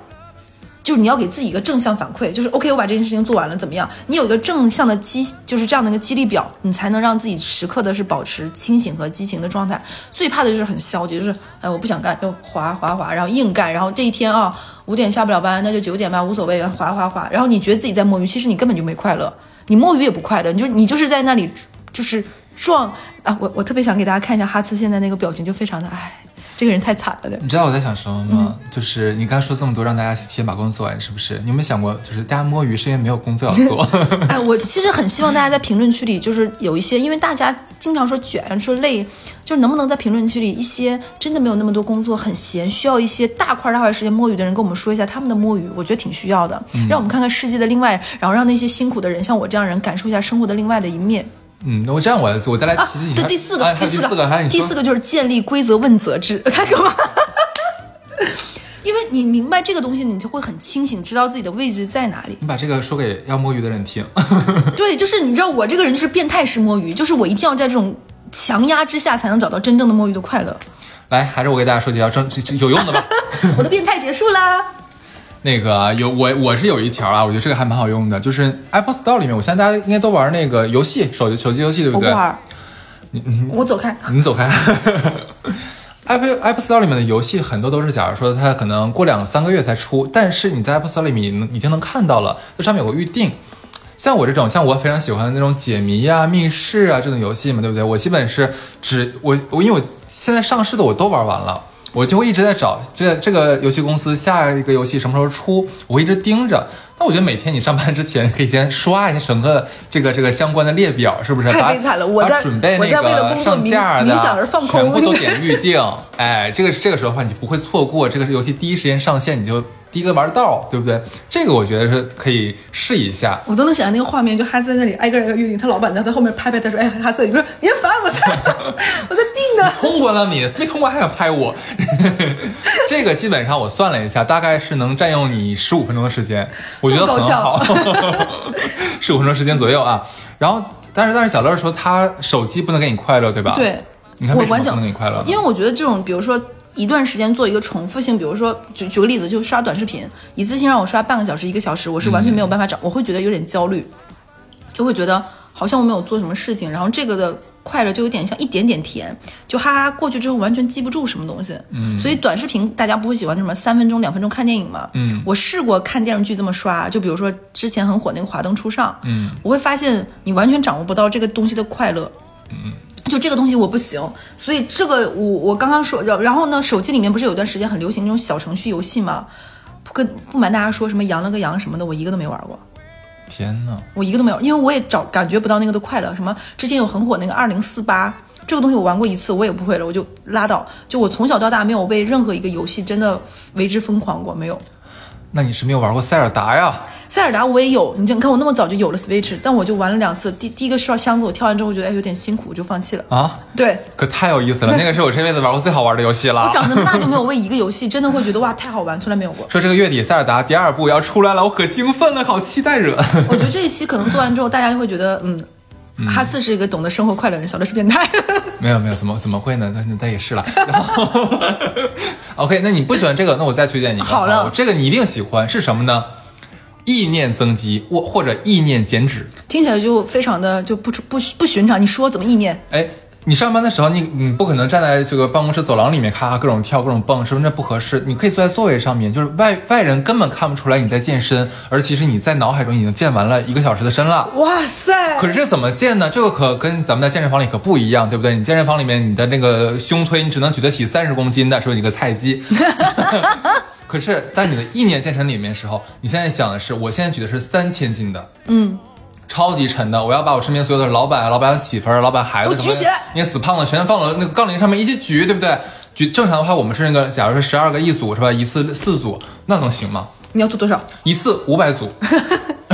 就是你要给自己一个正向反馈，就是 OK，我把这件事情做完了，怎么样？你有一个正向的激，就是这样的一个激励表，你才能让自己时刻的是保持清醒和激情的状态。最怕的就是很消极，就是哎，我不想干，就滑滑滑，然后硬干，然后这一天啊，五点下不了班，那就九点吧，无所谓，滑滑滑。然后你觉得自己在摸鱼，其实你根本就没快乐，你摸鱼也不快乐，你就你就是在那里就是撞啊！我我特别想给大家看一下哈茨现在那个表情，就非常的哎，这个人太惨了的。你知道我在想什么吗？嗯就是你刚才说这么多，让大家提前把工作做完，是不是？你有没有想过，就是大家摸鱼是因为没有工作要做？哎，我其实很希望大家在评论区里，就是有一些，因为大家经常说卷、说累，就是能不能在评论区里一些真的没有那么多工作、很闲，需要一些大块大块时间摸鱼的人，跟我们说一下他们的摸鱼，我觉得挺需要的，让我们看看世界的另外，然后让那些辛苦的人，像我这样人，感受一下生活的另外的一面。嗯，那我这样我我再来啊提醒你，这第四个，啊第四个，第四个就是建立规则问责制，他干嘛？因为你明白这个东西，你就会很清醒，知道自己的位置在哪里。你把这个说给要摸鱼的人听。对，就是你知道我这个人就是变态式摸鱼，就是我一定要在这种强压之下才能找到真正的摸鱼的快乐。来，还是我给大家说几条正有用的吧。我的变态结束啦。那个有我我是有一条啊，我觉得这个还蛮好用的，就是 Apple Store 里面，我现在大家应该都玩那个游戏，手手机游戏对不对？我不玩，你我走开。你走开。Apple Apple Store 里面的游戏很多都是，假如说它可能过两三个月才出，但是你在 Apple Store 里面已经能看到了，这上面有个预定。像我这种，像我非常喜欢的那种解谜呀、密室啊这种游戏嘛，对不对？我基本是只我我因为我现在上市的我都玩完了，我就会一直在找这这个游戏公司下一个游戏什么时候出，我会一直盯着。那我觉得每天你上班之前可以先刷一下整个这个这个相关的列表，是不是？太悲惨了我在把准备我那在为了工个上架的冥想着放空全部都 点预定。哎，这个这个时候的话，你不会错过这个游戏第一时间上线，你就第一个玩道，对不对？这个我觉得是可以试一下。我都能想象那个画面，就哈斯在那里挨个挨个预定，他老板在他后面拍拍他说：“哎，哈斯，你说别烦我在我在定呢。通关了你，没通关还想拍我？这个基本上我算了一下，大概是能占用你十五分钟的时间，我觉得很好，十五分钟时间左右啊。然后，但是但是小乐说他手机不能给你快乐，对吧？”对，你看我完整能给你快乐？因为我觉得这种，比如说一段时间做一个重复性，比如说举举个例子，就刷短视频，一次性让我刷半个小时、一个小时，我是完全没有办法找，我会觉得有点焦虑，就会觉得好像我没有做什么事情，然后这个的快乐就有点像一点点甜，就哈哈过去之后完全记不住什么东西。嗯，所以短视频大家不会喜欢什么三分钟、两分钟看电影嘛？嗯，我试过看电视剧这么刷，就比如说之前很火那个《华灯初上》，嗯，我会发现你完全掌握不到这个东西的快乐。就这个东西我不行，所以这个我我刚刚说，然然后呢，手机里面不是有段时间很流行那种小程序游戏吗？不跟不瞒大家说，什么羊了个羊什么的，我一个都没玩过，天哪！我一个都没有，因为我也找感觉不到那个的快乐。什么之前有很火那个二零四八这个东西，我玩过一次，我也不会了，我就拉倒。就我从小到大没有被任何一个游戏真的为之疯狂过，没有。那你是没有玩过塞尔达呀？塞尔达我也有，你你看我那么早就有了 Switch，但我就玩了两次。第第一个刷箱子，我跳完之后我觉得哎有点辛苦，我就放弃了。啊，对，可太有意思了！那个是我这辈子玩过最好玩的游戏了我。长这么大就没有为一个游戏真的会觉得哇太好玩，从来没有过。说这个月底塞尔达第二部要出来了，我可兴奋了，好期待着。我觉得这一期可能做完之后，大家就会觉得嗯。哈四是一个懂得生活快乐的人，小乐是变态。没有没有，怎么怎么会呢？那那也是了。然后，OK，那你不喜欢这个，那我再推荐你一个。好了这个你一定喜欢，是什么呢？意念增肌或或者意念减脂。听起来就非常的就不不不寻常。你说怎么意念？哎，你上班的时候，你你不可能站在这个办公室走廊里面咔咔各种跳各种蹦，是不是那不合适？你可以坐在座位上面，就是外外人根本看不出来你在健身，而其实你在脑海中已经健完了一个小时的身了。哇塞！可是这怎么健呢？这个可跟咱们在健身房里可不一样，对不对？你健身房里面你的那个胸推，你只能举得起三十公斤的，是不是你个菜鸡？可是，在你的意念健身里面的时候，你现在想的是，我现在举的是三千斤的，嗯，超级沉的，我要把我身边所有的老板、老板的媳妇儿、老板孩子都举起来死胖子全放到那个杠铃上面一起举，对不对？举正常的话，我们是那个，假如说十二个一组是吧？一次四组，那能行吗？你要做多少？一次五百组，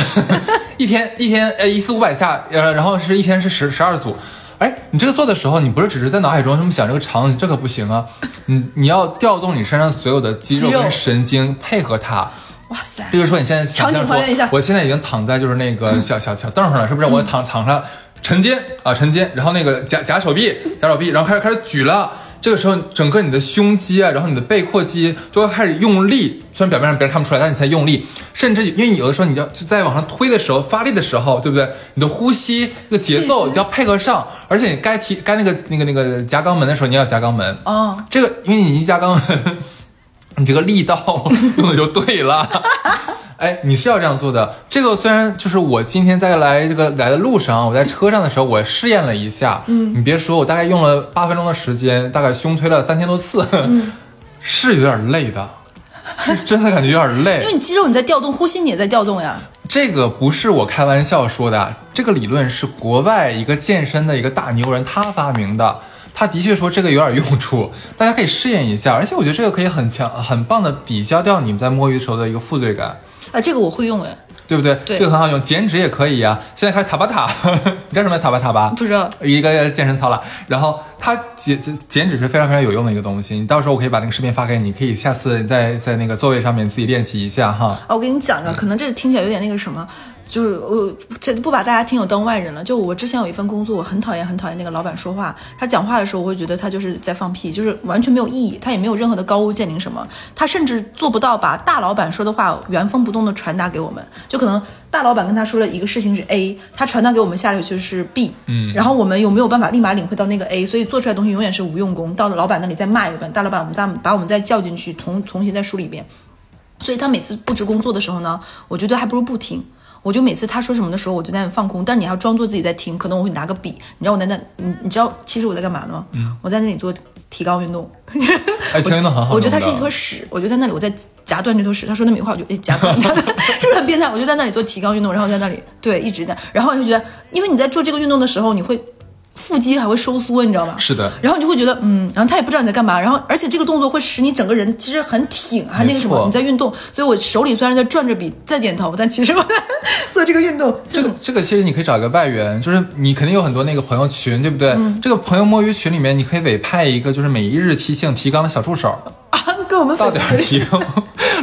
一天一天呃一次五百下，呃然后是一天是十十二组。哎，你这个做的时候，你不是只是在脑海中这么想这个场景，这可不行啊！你你要调动你身上所有的肌肉跟神经配合它。哇塞！比如说你现在想场景象还原一下说，我现在已经躺在就是那个小小小凳上了，是不是？我躺躺上沉肩啊沉肩，然后那个夹夹手臂夹手臂，然后开始开始举了。这个时候，整个你的胸肌啊，然后你的背阔肌都要开始用力，虽然表面上别人看不出来，但你在用力。甚至因为你有的时候你要就在往上推的时候发力的时候，对不对？你的呼吸这个节奏你要配合上，而且你该提该那个那个那个夹肛门的时候，你要夹肛门。哦，这个因为你一夹肛门，你这个力道 用的就对了。哎，你是要这样做的。这个虽然就是我今天在来这个来的路上，我在车上的时候，我试验了一下。嗯，你别说，我大概用了八分钟的时间，大概胸推了三千多次，是有点累的，是真的感觉有点累因。为你肌肉你在调动，呼吸你也在调动呀。这个不是我开玩笑说的，啊这个理论是国外一个健身的一个大牛人他发明的。他的确说这个有点用处，大家可以试验一下。而且我觉得这个可以很强、很棒的抵消掉你们在摸鱼时候的一个负罪感，啊，这个我会用哎，对不对？对这个很好用，减脂也可以呀、现在开始塔巴塔，你知道什么叫塔巴塔吧？不知道。一个健身操了，然后它减减减脂是非常非常有用的一个东西。你到时候我可以把那个视频发给你，可以下次在在那个座位上面自己练习一下哈。啊，我跟你讲一个，可能这个听起来有点那个什么，就是我这不把大家听友当外人了。就我之前有一份工作，我很讨厌很讨厌那个老板说话，他讲话的时候，我会觉得他就是在放屁，就是完全没有意义，他也没有任何的高屋建瓴什么，他甚至做不到把大老板说的话原封不动的传达给我们，就可能大老板跟他说了一个事情是 A，他传达给我们下来去是 B，嗯，然后我们有没有办法立马领会到那个 A，所以做出来的东西永远是无用功，到了老板那里再骂一遍，大老板我们再把我们再叫进去重重新再梳理一遍。所以他每次布置工作的时候呢，我觉得还不如不听。我就每次他说什么的时候，我就在那放空。但你还要装作自己在听，可能我会拿个笔，你知道我在那，你你知道其实我在干嘛呢吗？嗯，我在那里做提肛运动。哎，提肛运动很好。我觉得它是一坨屎，我就在那里，我在夹断这坨屎。他说那没话，我就夹断，是不是很变态？我就在那里做提肛运动，然后在那里对一直在，然后我就觉得，因为你在做这个运动的时候，你会。腹肌还会收缩，你知道吗？是的。然后你就会觉得，嗯，然后他也不知道你在干嘛，然后而且这个动作会使你整个人其实很挺，还那个什么，你在运动。所以我手里虽然在转着笔在点头，但其实我在 做这个运动。这个这个其实你可以找一个外援，就是你肯定有很多那个朋友群，对不对？这个朋友摸鱼群里面，你可以委派一个就是每一日提醒提纲的小助手。跟我们到点 提，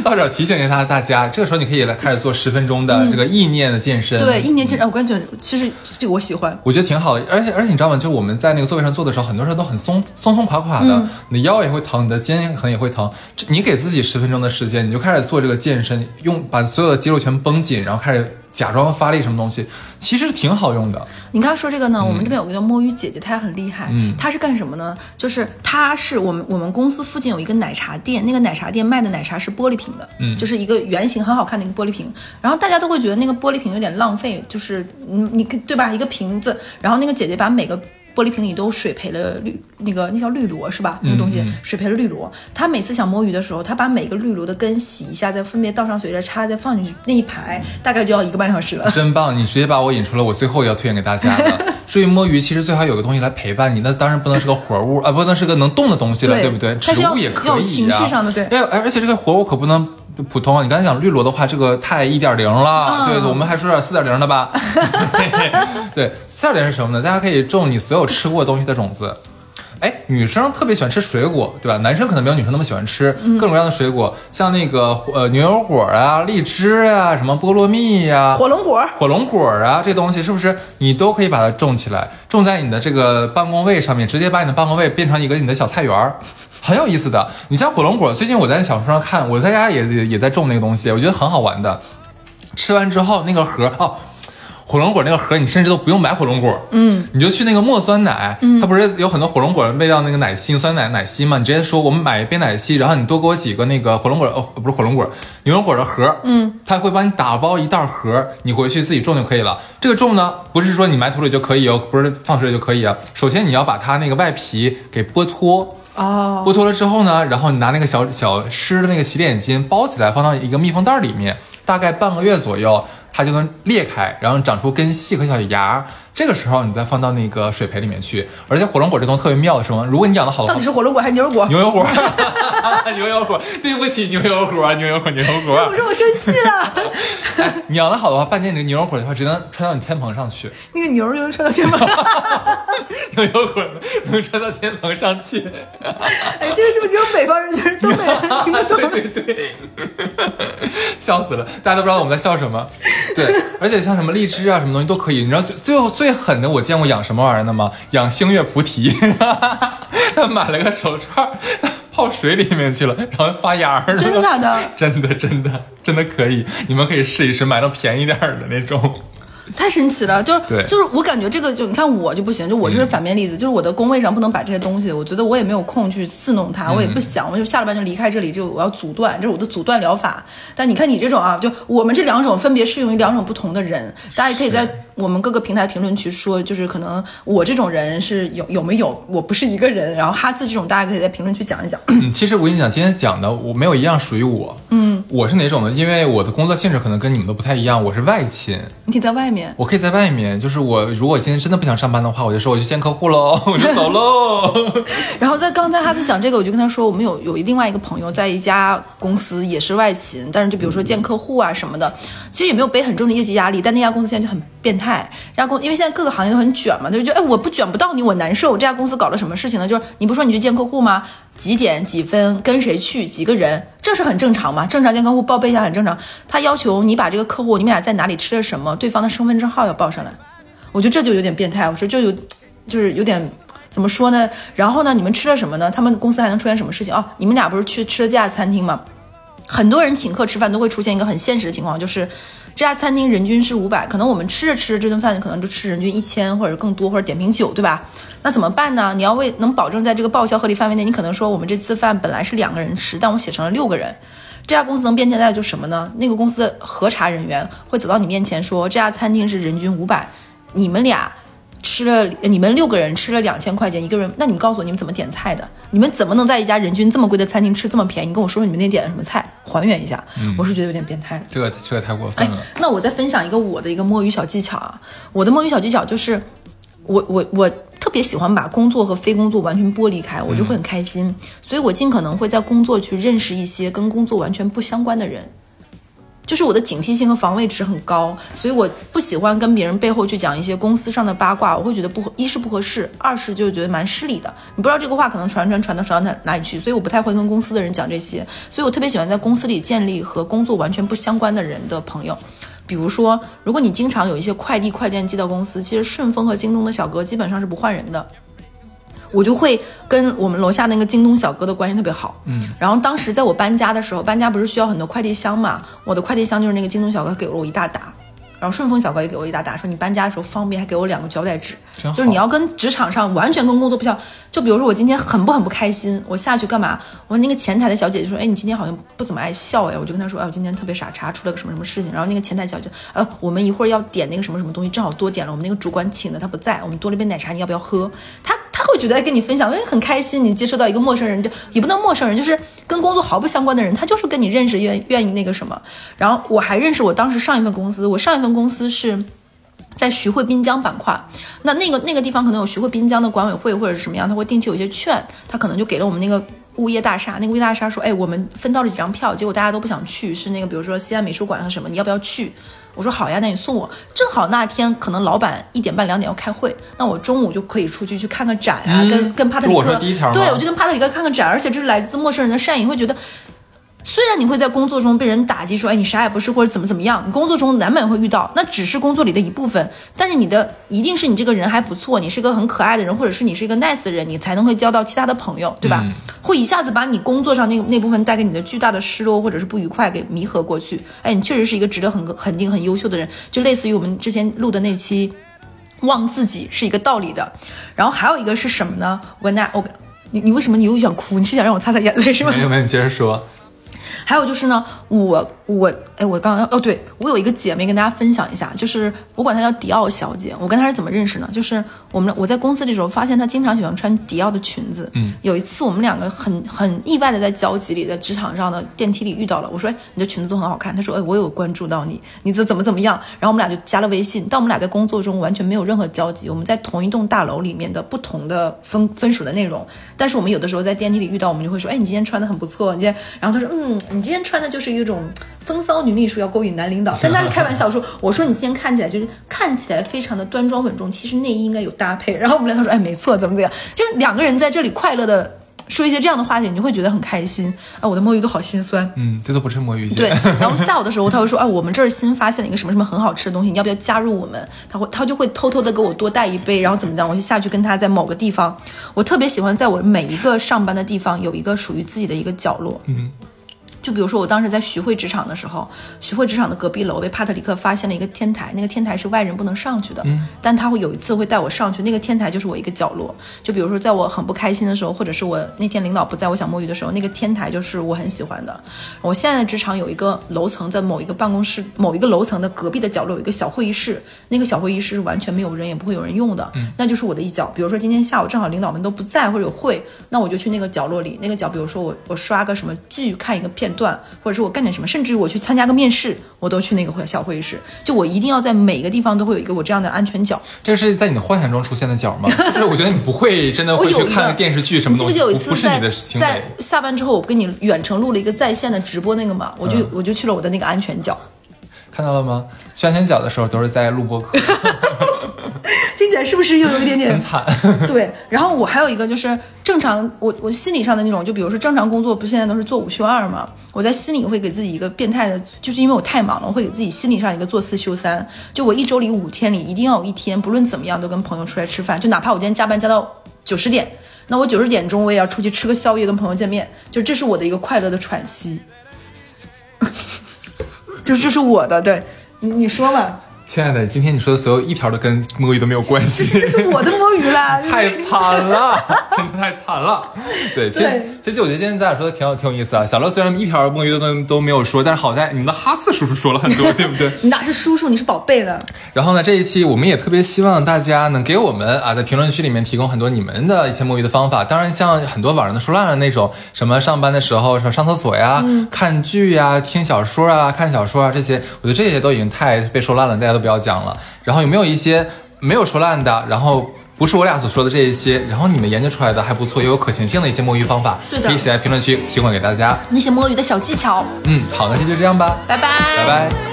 到点提醒一下大家。这个时候你可以来开始做十分钟的这个意念的健身。对，意念健身，我感觉其实这个我喜欢，我觉得挺好的。而且而且你知道吗？就我们在那个座位上坐的时候，很多人都很松松松垮垮的，你的腰也会疼，你的肩可能也会疼。你给自己十分钟的时间，你就开始做这个健身，用把所有的肌肉全绷紧，然后开始。假装发力什么东西，其实挺好用的。你刚刚说这个呢，我们这边有个叫摸鱼姐姐，她也很厉害。嗯，她是干什么呢？就是她是我们我们公司附近有一个奶茶店，那个奶茶店卖的奶茶是玻璃瓶的，嗯，就是一个圆形很好看的一个玻璃瓶。然后大家都会觉得那个玻璃瓶有点浪费，就是你你对吧？一个瓶子，然后那个姐姐把每个。玻璃瓶里都水培了绿，那个那叫绿萝是吧？那个东西水培了绿萝。他每次想摸鱼的时候，他把每个绿萝的根洗一下，再分别倒上水，再插，再放进去，那一排大概就要一个半小时了。真棒！你直接把我引出了我最后要推荐给大家的。至于摸鱼，其实最好有个东西来陪伴你，那当然不能是个活物啊，不能是个能动的东西了，对不对？植物也可以啊。情绪上的对。哎，而且这个活物可不能。普通，你刚才讲绿萝的话，这个太一点零了。对，我们还说点四点零的吧。对，四点零是什么呢？大家可以种你所有吃过东西的种子。哎，女生特别喜欢吃水果，对吧？男生可能没有女生那么喜欢吃各种各样的水果，像那个呃牛油果啊、荔枝啊、什么菠萝蜜呀、火龙果、火龙果啊，这东西是不是你都可以把它种起来，种在你的这个办公位上面，直接把你的办公位变成一个你的小菜园儿，很有意思的。你像火龙果，最近我在小说上看，我在家也也也在种那个东西，我觉得很好玩的。吃完之后那个核哦。火龙果那个盒，你甚至都不用买火龙果，嗯，你就去那个墨酸奶，嗯，它不是有很多火龙果的味道那个奶昔酸奶奶昔嘛？你直接说我们买一杯奶昔，然后你多给我几个那个火龙果哦，不是火龙果，牛油果的盒，嗯，他会帮你打包一袋盒，你回去自己种就可以了。这个种呢，不是说你埋土里就可以哦，不是放水里就可以啊。首先你要把它那个外皮给剥脱，哦，剥脱了之后呢，然后你拿那个小小湿的那个洗脸巾包起来，放到一个密封袋里面，大概半个月左右。它就能裂开，然后长出根系和小芽。这个时候你再放到那个水培里面去。而且火龙果这东西特别妙的是什么？如果你养的好的话，到底是火龙果还是牛油果？牛油果，牛油果。对不起，牛油果，牛油果，牛油果。我说我生气了。你养的好的话，半年你的牛油果的话，只能穿到你天棚上去。那个牛就能穿到天棚。牛油果能穿到天棚上去。哎，这个是不是只有北方人就是东北人听得懂？对对对。笑死了，大家都不知道我们在笑什么。对，而且像什么荔枝啊，什么东西都可以。你知道最最后最狠的，我见过养什么玩意儿的吗？养星月菩提，他买了个手串，泡水里面去了，然后发芽了。真的假的？真的真的真的可以，你们可以试一试，买到便宜点的那种。太神奇了，就是就是我感觉这个就你看我就不行，就我这是反面例子，就是我的工位上不能摆这些东西，我觉得我也没有空去伺弄它，我也不想，我就下了班就离开这里，就我要阻断，这是我的阻断疗法。但你看你这种啊，就我们这两种分别适用于两种不同的人，大家也可以在我们各个平台评论区说，就是可能我这种人是有有没有，我不是一个人，然后哈字这种大家可以在评论区讲一讲。嗯，其实我跟你讲，今天讲的我没有一样属于我，嗯，我是哪种呢？因为我的工作性质可能跟你们都不太一样，我是外勤，你可以在外面，我可以在外。面就是我，如果今天真的不想上班的话，我就说我去见客户喽，我就 走喽。然后在刚才哈斯讲这个，我就跟他说，我们有有另外一个朋友在一家公司也是外勤，但是就比如说见客户啊什么的，其实也没有背很重的业绩压力。但那家公司现在就很变态，这家公因为现在各个行业都很卷嘛，就觉得哎我不卷不到你我难受。这家公司搞了什么事情呢？就是你不说你去见客户吗？几点几分跟谁去几个人，这是很正常嘛，正常见客户报备一下很正常。他要求你把这个客户你们俩在哪里吃了什么，对方的身份证号要报上来。我觉得这就有点变态，我说这有就是有点怎么说呢？然后呢，你们吃了什么呢？他们公司还能出现什么事情？哦，你们俩不是去吃了这家餐厅吗？很多人请客吃饭都会出现一个很现实的情况，就是这家餐厅人均是五百，可能我们吃着吃着这顿饭可能就吃人均一千或者更多，或者点瓶酒，对吧？那怎么办呢？你要为能保证在这个报销合理范围内，你可能说我们这次饭本来是两个人吃，但我写成了六个人。这家公司能变天在就什么呢？那个公司的核查人员会走到你面前说，这家餐厅是人均五百，你们俩吃了，你们六个人吃了两千块钱一个人，那你们告诉我你们怎么点菜的？你们怎么能在一家人均这么贵的餐厅吃这么便宜？你跟我说说你们那点的什么菜，还原一下。我是觉得有点变态了。这个这个太过分了。那我再分享一个我的一个摸鱼小技巧啊，我的摸鱼小技巧就是，我我我特别喜欢把工作和非工作完全剥离开，我就会很开心，所以我尽可能会在工作去认识一些跟工作完全不相关的人。就是我的警惕性和防卫值很高，所以我不喜欢跟别人背后去讲一些公司上的八卦，我会觉得不合，一是不合适，二是就觉得蛮失礼的。你不知道这个话可能传传传到传到哪哪里去，所以我不太会跟公司的人讲这些。所以我特别喜欢在公司里建立和工作完全不相关的人的朋友。比如说，如果你经常有一些快递快件寄到公司，其实顺丰和京东的小哥基本上是不换人的。我就会跟我们楼下那个京东小哥的关系特别好，嗯，然后当时在我搬家的时候，搬家不是需要很多快递箱嘛，我的快递箱就是那个京东小哥给了我一大沓，然后顺丰小哥也给我一大沓，说你搬家的时候方便，还给我两个胶带纸，就是你要跟职场上完全跟工作不像，就比如说我今天很不很不开心，我下去干嘛？我那个前台的小姐姐说，哎，你今天好像不怎么爱笑哎，我就跟她说，哎，我今天特别傻叉，出了个什么什么事情，然后那个前台小姐，呃，我们一会儿要点那个什么什么东西，正好多点了，我们那个主管请的他不在，我们多了一杯奶茶，你要不要喝？他。他会觉得跟你分享，因为很开心。你接触到一个陌生人，就也不能陌生人，就是跟工作毫不相关的人，他就是跟你认识，愿愿意那个什么。然后我还认识我当时上一份公司，我上一份公司是在徐汇滨江板块，那那个那个地方可能有徐汇滨江的管委会或者是什么样，他会定期有一些券，他可能就给了我们那个物业大厦，那个物业大厦说，哎，我们分到了几张票，结果大家都不想去，是那个比如说西安美术馆和什么，你要不要去？我说好呀，那你送我。正好那天可能老板一点半两点要开会，那我中午就可以出去去看个展啊，跟跟帕特里克，对我就跟帕特里克看个展，而且这是来自陌生人的善意，会觉得。虽然你会在工作中被人打击，说哎你啥也不是或者怎么怎么样，你工作中难免会遇到，那只是工作里的一部分。但是你的一定是你这个人还不错，你是个很可爱的人，或者是你是一个 nice 的人，你才能会交到其他的朋友，对吧？会一下子把你工作上那那部分带给你的巨大的失落或者是不愉快给弥合过去。哎，你确实是一个值得很肯定、很优秀的人，就类似于我们之前录的那期，忘自己是一个道理的。然后还有一个是什么呢？我跟大家，我你你为什么你又想哭？你是想让我擦擦眼泪是吗？没有没有，你接着说。还有就是呢，我我哎，我刚刚哦，对我有一个姐妹跟大家分享一下，就是我管她叫迪奥小姐。我跟她是怎么认识呢？就是我们我在公司的时候发现她经常喜欢穿迪奥的裙子。嗯，有一次我们两个很很意外的在交集里，在职场上的电梯里遇到了。我说，哎，你的裙子都很好看。她说，哎，我有关注到你，你这怎么怎么样？然后我们俩就加了微信。但我们俩在工作中完全没有任何交集。我们在同一栋大楼里面的不同的分分属的内容，但是我们有的时候在电梯里遇到，我们就会说，哎，你今天穿的很不错。你今天，然后她说，嗯。你今天穿的就是一种风骚女秘书要勾引男领导，但他是开玩笑说，我说你今天看起来就是看起来非常的端庄稳重，其实内衣应该有搭配。然后我们俩他说，哎，没错，怎么怎么样，就是两个人在这里快乐的说一些这样的话题，你就会觉得很开心。啊，我的摸鱼都好心酸。嗯，这都不是摸鱼。对，然后下午的时候他会说，啊，我们这儿新发现了一个什么什么很好吃的东西，你要不要加入我们？他会他就会偷偷的给我多带一杯，然后怎么样，我就下去跟他在某个地方。我特别喜欢在我每一个上班的地方有一个属于自己的一个角落。嗯。就比如说，我当时在徐汇职场的时候，徐汇职场的隔壁楼被帕特里克发现了一个天台，那个天台是外人不能上去的。嗯，但他会有一次会带我上去，那个天台就是我一个角落。就比如说，在我很不开心的时候，或者是我那天领导不在我想摸鱼的时候，那个天台就是我很喜欢的。我现在的职场有一个楼层，在某一个办公室某一个楼层的隔壁的角落有一个小会议室，那个小会议室是完全没有人，也不会有人用的。嗯，那就是我的一角。比如说今天下午正好领导们都不在或者有会，那我就去那个角落里，那个角，比如说我我刷个什么剧，看一个片段，或者是我。干点什么，甚至于我去参加个面试，我都去那个会小会议室。就我一定要在每个地方都会有一个我这样的安全角。这是在你的幻想中出现的角吗？就是我觉得你不会真的会去看电视剧什么东西。记不记得有一次在在下班之后，我跟你远程录了一个在线的直播那个嘛？我就我就去了我的那个安全角。看到了吗？去安全角的时候都是在录播课。听起来，是不是又有一点点惨。对，然后我还有一个就是正常，我我心理上的那种，就比如说正常工作，不现在都是做五休二嘛？我在心里会给自己一个变态的，就是因为我太忙了，我会给自己心理上一个做四休三，就我一周里五天里一定要有一天，不论怎么样都跟朋友出来吃饭，就哪怕我今天加班加到九十点，那我九十点钟我也要出去吃个宵夜，跟朋友见面，就这是我的一个快乐的喘息。就这是我的，对你你说吧，亲爱的，今天你说的所有一条都跟摸鱼都没有关系，这是我的摸鱼啦，太惨了，真 的太惨了。对，其实对其实我觉得今天咱俩说的挺有挺有意思啊。小乐虽然一条摸鱼的东西都没有说，但是好在你们的哈斯叔叔说了很多，对不对？你哪是叔叔，你是宝贝了。然后呢，这一期我们也特别希望大家能给我们啊，在评论区里面提供很多你们的一些摸鱼的方法。当然，像很多网上的说烂了那种，什么上班的时候什么上厕所呀、看剧呀、听小说啊、看小说啊这些，我觉得这些都已经太被说烂了，大家都不要讲了。然后有没有一些没有说烂的，然后不是我俩所说的这一些，然后你们研究出来的还不错，又有可行性的一些摸鱼方法，对的可以写在评论区提供给大家。那些摸鱼的小技巧，嗯，好，那这就这样吧，拜拜，拜拜。